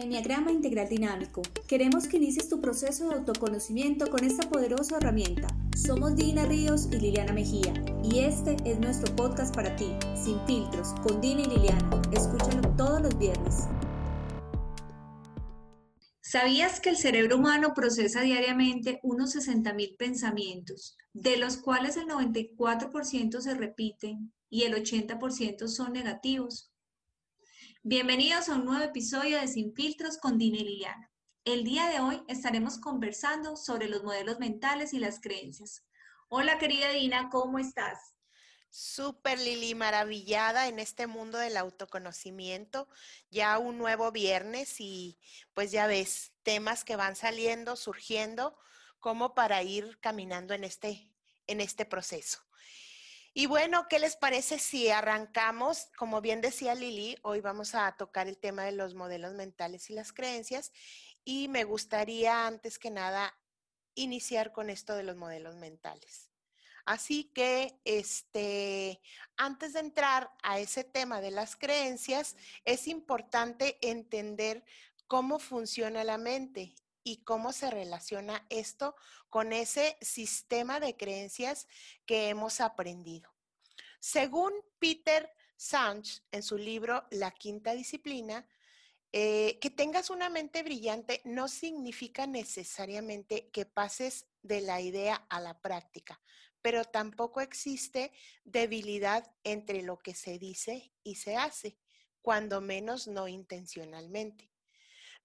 Enneagrama Integral Dinámico. Queremos que inicies tu proceso de autoconocimiento con esta poderosa herramienta. Somos Dina Ríos y Liliana Mejía y este es nuestro podcast para ti, sin filtros, con Dina y Liliana. Escúchalo todos los viernes. ¿Sabías que el cerebro humano procesa diariamente unos 60.000 pensamientos, de los cuales el 94% se repiten y el 80% son negativos? Bienvenidos a un nuevo episodio de Sin Filtros con Dina y Liliana. El día de hoy estaremos conversando sobre los modelos mentales y las creencias. Hola querida Dina, ¿cómo estás? Súper Lili, maravillada en este mundo del autoconocimiento. Ya un nuevo viernes y pues ya ves, temas que van saliendo, surgiendo, como para ir caminando en este, en este proceso. Y bueno, ¿qué les parece si arrancamos? Como bien decía Lili, hoy vamos a tocar el tema de los modelos mentales y las creencias. Y me gustaría, antes que nada, iniciar con esto de los modelos mentales. Así que, este, antes de entrar a ese tema de las creencias, es importante entender cómo funciona la mente y cómo se relaciona esto con ese sistema de creencias que hemos aprendido. Según Peter Sanch, en su libro La Quinta Disciplina, eh, que tengas una mente brillante no significa necesariamente que pases de la idea a la práctica, pero tampoco existe debilidad entre lo que se dice y se hace, cuando menos no intencionalmente.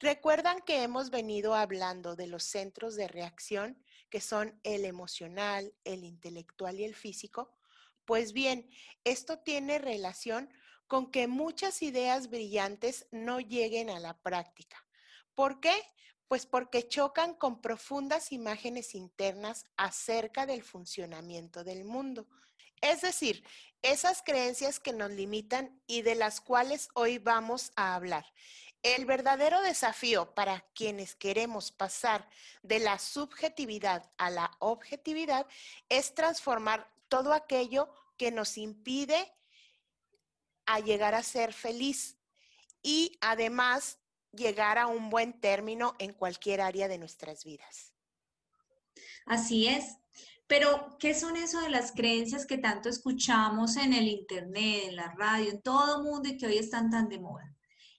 Recuerdan que hemos venido hablando de los centros de reacción, que son el emocional, el intelectual y el físico. Pues bien, esto tiene relación con que muchas ideas brillantes no lleguen a la práctica. ¿Por qué? Pues porque chocan con profundas imágenes internas acerca del funcionamiento del mundo. Es decir, esas creencias que nos limitan y de las cuales hoy vamos a hablar. El verdadero desafío para quienes queremos pasar de la subjetividad a la objetividad es transformar todo aquello que nos impide a llegar a ser feliz y además llegar a un buen término en cualquier área de nuestras vidas. Así es. Pero, ¿qué son eso de las creencias que tanto escuchamos en el Internet, en la radio, en todo el mundo y que hoy están tan de moda?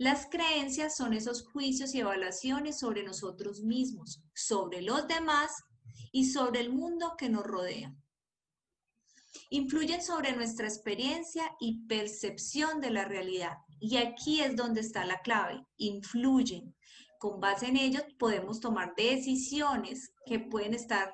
Las creencias son esos juicios y evaluaciones sobre nosotros mismos, sobre los demás y sobre el mundo que nos rodea. Influyen sobre nuestra experiencia y percepción de la realidad. Y aquí es donde está la clave. Influyen. Con base en ellos podemos tomar decisiones que pueden estar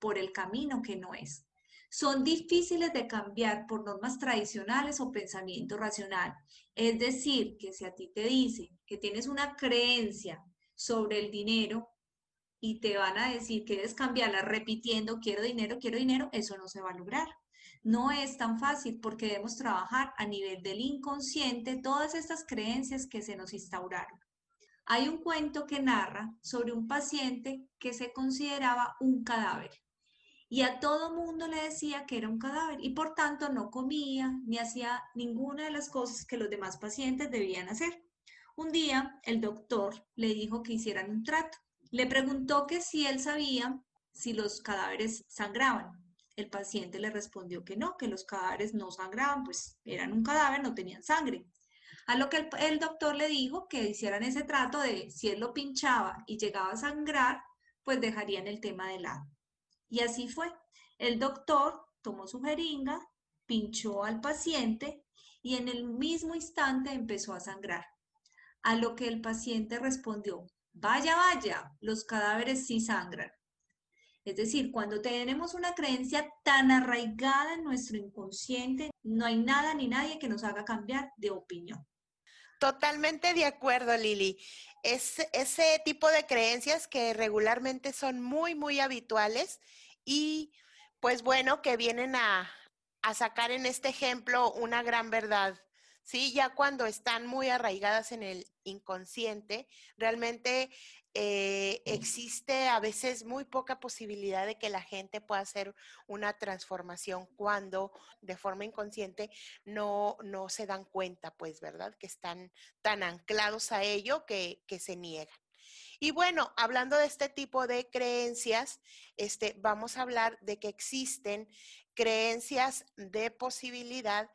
por el camino que no es son difíciles de cambiar por normas tradicionales o pensamiento racional. Es decir, que si a ti te dicen que tienes una creencia sobre el dinero y te van a decir que debes cambiarla repitiendo quiero dinero, quiero dinero, eso no se va a lograr. No es tan fácil porque debemos trabajar a nivel del inconsciente todas estas creencias que se nos instauraron. Hay un cuento que narra sobre un paciente que se consideraba un cadáver y a todo mundo le decía que era un cadáver y por tanto no comía ni hacía ninguna de las cosas que los demás pacientes debían hacer. Un día el doctor le dijo que hicieran un trato. Le preguntó que si él sabía si los cadáveres sangraban. El paciente le respondió que no, que los cadáveres no sangraban, pues eran un cadáver, no tenían sangre. A lo que el, el, doctor le dijo que hicieran ese trato de si él lo pinchaba y llegaba a sangrar, pues dejarían el tema de lado. Y así fue. El doctor tomó su jeringa, pinchó al paciente y en el mismo instante empezó a sangrar. A lo que el paciente respondió, vaya, vaya, los cadáveres sí sangran. Es decir, cuando tenemos una creencia tan arraigada en nuestro inconsciente, no hay nada ni nadie que nos haga cambiar de opinión. Totalmente de acuerdo, Lili. Es ese tipo de creencias que regularmente son muy, muy habituales y pues bueno, que vienen a, sacar en este ejemplo una gran verdad ¿sí? Ya cuando están muy arraigadas en el inconsciente, realmente eh, existe a veces muy poca posibilidad de que la gente pueda hacer una transformación cuando de forma inconsciente no, no se dan cuenta, pues, ¿verdad? Que están tan anclados a ello que, que se niegan. Y bueno, hablando de este tipo de creencias, este, vamos a hablar de que existen creencias de posibilidad,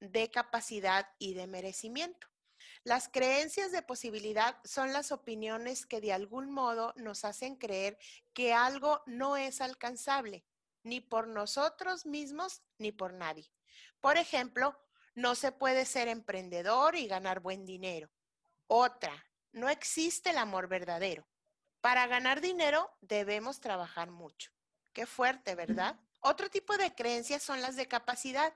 de capacidad y de merecimiento. Las creencias de posibilidad son las opiniones que de algún modo nos hacen creer que algo no es alcanzable, ni por nosotros mismos ni por nadie. Por ejemplo, no se puede ser emprendedor y ganar buen dinero. Otra, no existe el amor verdadero. Para ganar dinero debemos trabajar mucho. Qué fuerte, ¿verdad? Otro tipo de creencias son las de capacidad.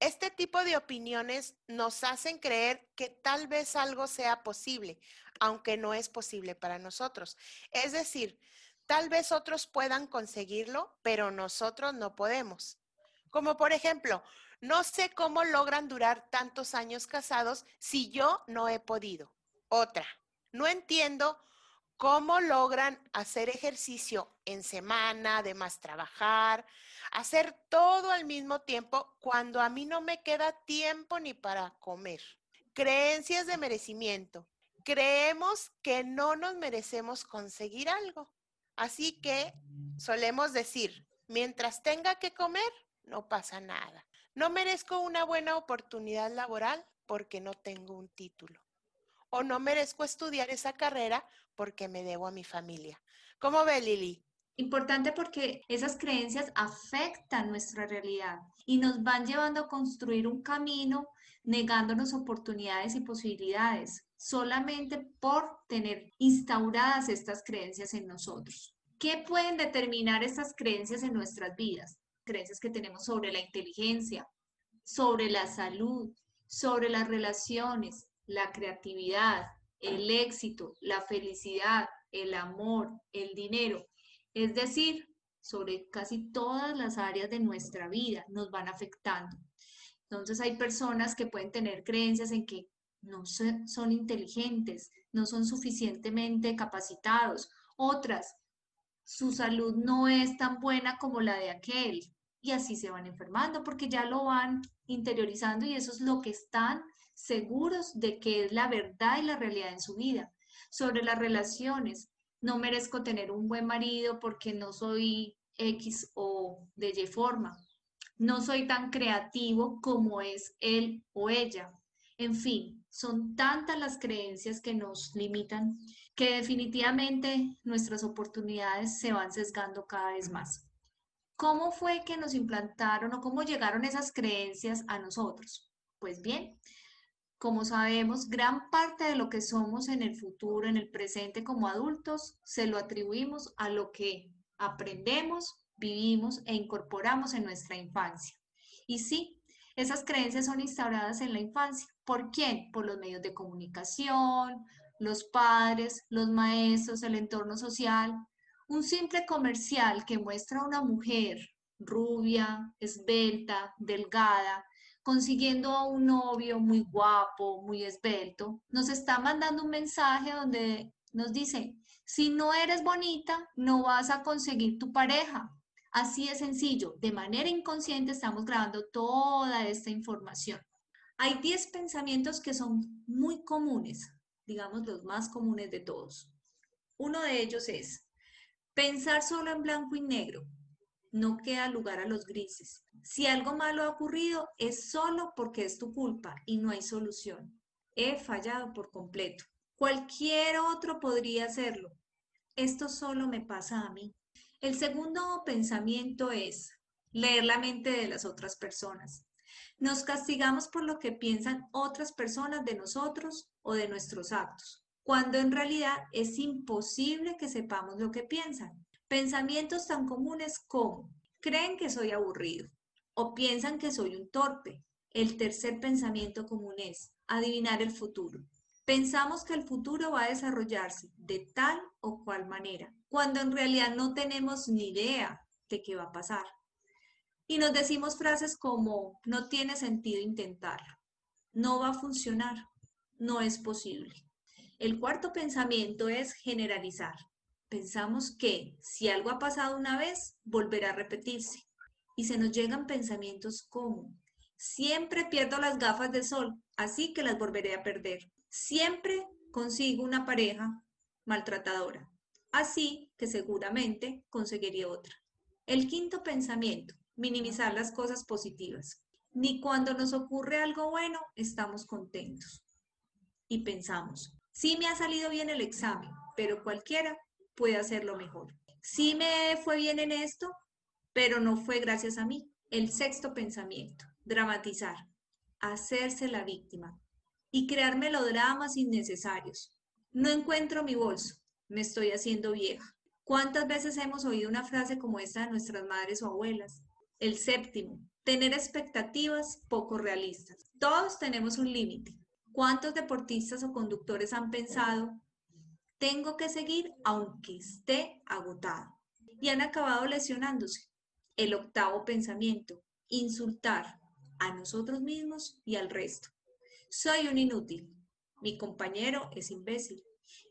Este tipo de opiniones nos hacen creer que tal vez algo sea posible, aunque no es posible para nosotros. Es decir, tal vez otros puedan conseguirlo, pero nosotros no podemos. Como por ejemplo, no sé cómo logran durar tantos años casados si yo no he podido. Otra, no entiendo cómo logran hacer ejercicio en semana, además trabajar, hacer todo al mismo tiempo cuando a mí no me queda tiempo ni para comer. Creencias de merecimiento. Creemos que no nos merecemos conseguir algo. Así que solemos decir, mientras tenga que comer, no pasa nada. No merezco una buena oportunidad laboral porque no tengo un título o no merezco estudiar esa carrera porque me debo a mi familia. ¿Cómo ve Lili? Importante porque esas creencias afectan nuestra realidad y nos van llevando a construir un camino negándonos oportunidades y posibilidades solamente por tener instauradas estas creencias en nosotros. ¿Qué pueden determinar estas creencias en nuestras vidas? Creencias que tenemos sobre la inteligencia, sobre la salud, sobre las relaciones, la creatividad, el éxito, la felicidad, el amor, el dinero. Es decir, sobre casi todas las áreas de nuestra vida nos van afectando. Entonces hay personas que pueden tener creencias en que no son inteligentes, no son suficientemente capacitados. Otras, su salud no es tan buena como la de aquel. Y así se van enfermando porque ya lo van interiorizando y eso es lo que están seguros de que es la verdad y la realidad en su vida. Sobre las relaciones, no merezco tener un buen marido porque no soy X o de Y forma. No soy tan creativo como es él o ella. En fin, son tantas las creencias que nos limitan que definitivamente nuestras oportunidades se van sesgando cada vez más. ¿Cómo fue que nos implantaron o cómo llegaron esas creencias a nosotros? Pues bien, como sabemos, gran parte de lo que somos en el futuro, en el presente como adultos, se lo atribuimos a lo que aprendemos, vivimos e incorporamos en nuestra infancia. Y sí, esas creencias son instauradas en la infancia. ¿Por quién? Por los medios de comunicación, los padres, los maestros, el entorno social. Un simple comercial que muestra a una mujer rubia, esbelta, delgada, consiguiendo a un novio muy guapo, muy esbelto, nos está mandando un mensaje donde nos dice, si no eres bonita, no vas a conseguir tu pareja. Así de sencillo, de manera inconsciente estamos grabando toda esta información. Hay 10 pensamientos que son muy comunes, digamos los más comunes de todos. Uno de ellos es pensar solo en blanco y negro, no queda lugar a los grises. Si algo malo ha ocurrido, es solo porque es tu culpa y no hay solución. He fallado por completo. Cualquier otro podría hacerlo. Esto solo me pasa a mí. El segundo pensamiento es leer la mente de las otras personas. Nos castigamos por lo que piensan otras personas de nosotros o de nuestros actos, cuando en realidad es imposible que sepamos lo que piensan. Pensamientos tan comunes como creen que soy aburrido o piensan que soy un torpe. El tercer pensamiento común es adivinar el futuro. Pensamos que el futuro va a desarrollarse de tal o cual manera, cuando en realidad no tenemos ni idea de qué va a pasar. Y nos decimos frases como no tiene sentido intentarlo, No va a funcionar, no es posible. El cuarto pensamiento es generalizar. Pensamos que si algo ha pasado una vez, volverá a repetirse. Y se nos llegan pensamientos como, siempre pierdo las gafas de sol, así que las volveré a perder. Siempre consigo una pareja maltratadora, así que seguramente conseguiría otra. El quinto pensamiento, minimizar las cosas positivas. Ni cuando nos ocurre algo bueno estamos contentos. Y pensamos, sí me ha salido bien el examen, pero cualquiera puede hacerlo mejor. Sí me fue bien en esto, pero no fue gracias a mí. El sexto pensamiento, dramatizar, hacerse la víctima y crear melodramas innecesarios. No encuentro mi bolso, me estoy haciendo vieja. ¿Cuántas veces hemos oído una frase como esta de nuestras madres o abuelas? El séptimo, tener expectativas poco realistas. Todos tenemos un límite. ¿Cuántos deportistas o conductores han pensado, tengo que seguir aunque esté agotado? Y han acabado lesionándose. El octavo pensamiento, insultar a nosotros mismos y al resto. Soy un inútil. Mi compañero es imbécil.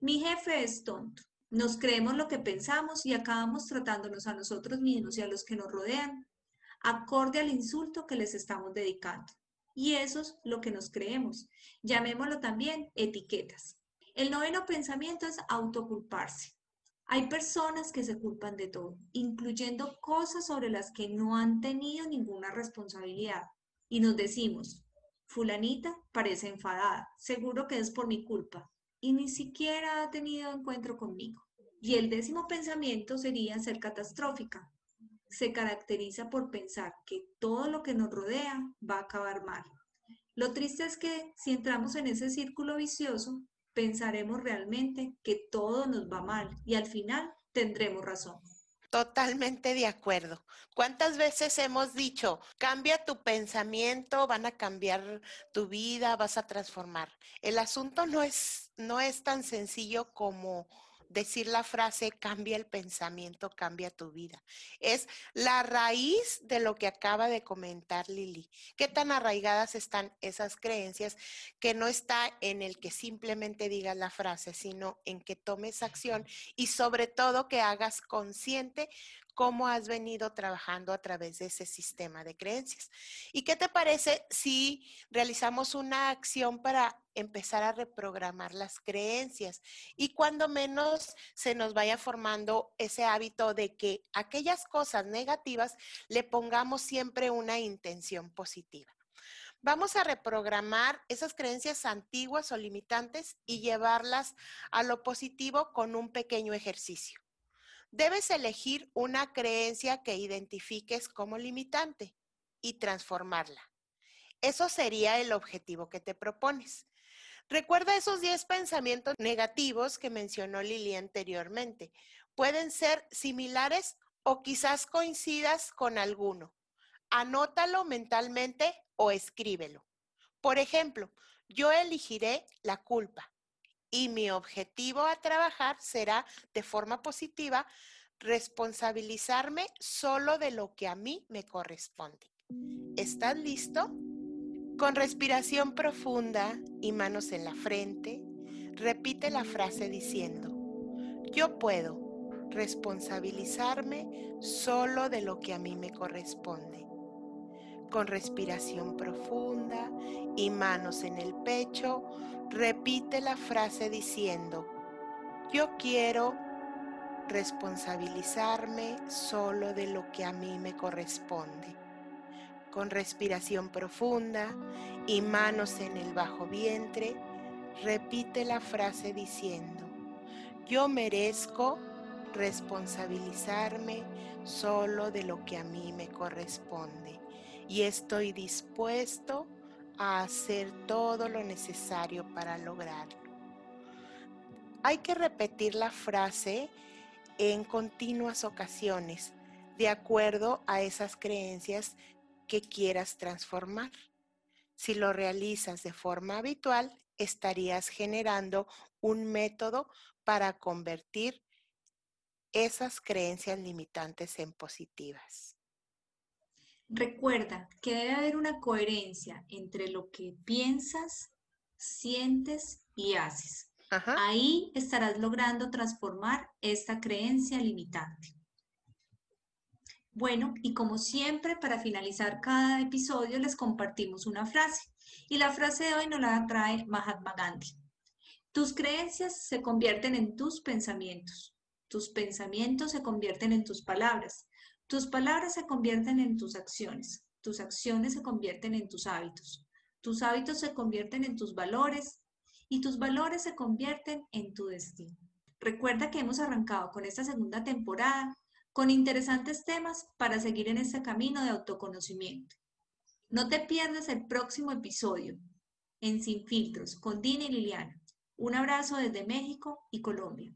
Mi jefe es tonto. Nos creemos lo que pensamos y acabamos tratándonos a nosotros mismos y a los que nos rodean acorde al insulto que les estamos dedicando. Y eso es lo que nos creemos. Llamémoslo también etiquetas. El noveno pensamiento es autoculparse. Hay personas que se culpan de todo, incluyendo cosas sobre las que no han tenido ninguna responsabilidad. Y nos decimos, fulanita parece enfadada, seguro que es por mi culpa, y ni siquiera ha tenido encuentro conmigo. Y el décimo pensamiento sería ser catastrófica se caracteriza por pensar que todo lo que nos rodea va a acabar mal. Lo triste es que si entramos en ese círculo vicioso, pensaremos realmente que todo nos va mal y al final tendremos razón. Totalmente de acuerdo. ¿Cuántas veces hemos dicho, cambia tu pensamiento, van a cambiar tu vida, vas a transformar? El asunto no es, no es tan sencillo como decir la frase cambia el pensamiento, cambia tu vida. Es la raíz de lo que acaba de comentar Lili. ¿Qué tan arraigadas están esas creencias que no está en el que simplemente digas la frase, sino en que tomes acción y sobre todo que hagas consciente cómo has venido trabajando a través de ese sistema de creencias. ¿Y qué te parece si realizamos una acción para empezar a reprogramar las creencias y cuando menos se nos vaya formando ese hábito de que aquellas cosas negativas le pongamos siempre una intención positiva? Vamos a reprogramar esas creencias antiguas o limitantes y llevarlas a lo positivo con un pequeño ejercicio debes elegir una creencia que identifiques como limitante y transformarla. Eso sería el objetivo que te propones. Recuerda esos 10 pensamientos negativos que mencionó Lili anteriormente. Pueden ser similares o quizás coincidas con alguno. Anótalo mentalmente o escríbelo. Por ejemplo, yo elegiré la culpa y mi objetivo a trabajar será de forma positiva responsabilizarme solo de lo que a mí me corresponde. ¿Estás listo? Con respiración profunda y manos en la frente, repite la frase diciendo, yo puedo responsabilizarme solo de lo que a mí me corresponde. Con respiración profunda y manos en el pecho, repite la frase diciendo, yo quiero responsabilizarme solo de lo que a mí me corresponde. Con respiración profunda y manos en el bajo vientre, repite la frase diciendo, yo merezco responsabilizarme solo de lo que a mí me corresponde y estoy dispuesto a hacer todo lo necesario para lograrlo. Hay que repetir la frase en continuas ocasiones, de acuerdo a esas creencias que quieras transformar. Si lo realizas de forma habitual, estarías generando un método para convertir esas creencias limitantes en positivas. Recuerda que debe haber una coherencia entre lo que piensas, sientes y haces. Ahí estarás logrando transformar esta creencia limitante. Bueno, y como siempre, para finalizar cada episodio les compartimos una frase. Y la frase de hoy nos la trae Mahatma Gandhi. Tus creencias se convierten en tus pensamientos. Tus pensamientos se convierten en tus palabras. Tus palabras se convierten en tus acciones. Tus acciones se convierten en tus hábitos. Tus hábitos se convierten en tus valores y tus valores se convierten en tu destino. Recuerda que hemos arrancado con esta segunda temporada con interesantes temas para seguir en este camino de autoconocimiento. No te pierdas el próximo episodio en Sin Filtros con Dina y Liliana. Un abrazo desde México y Colombia.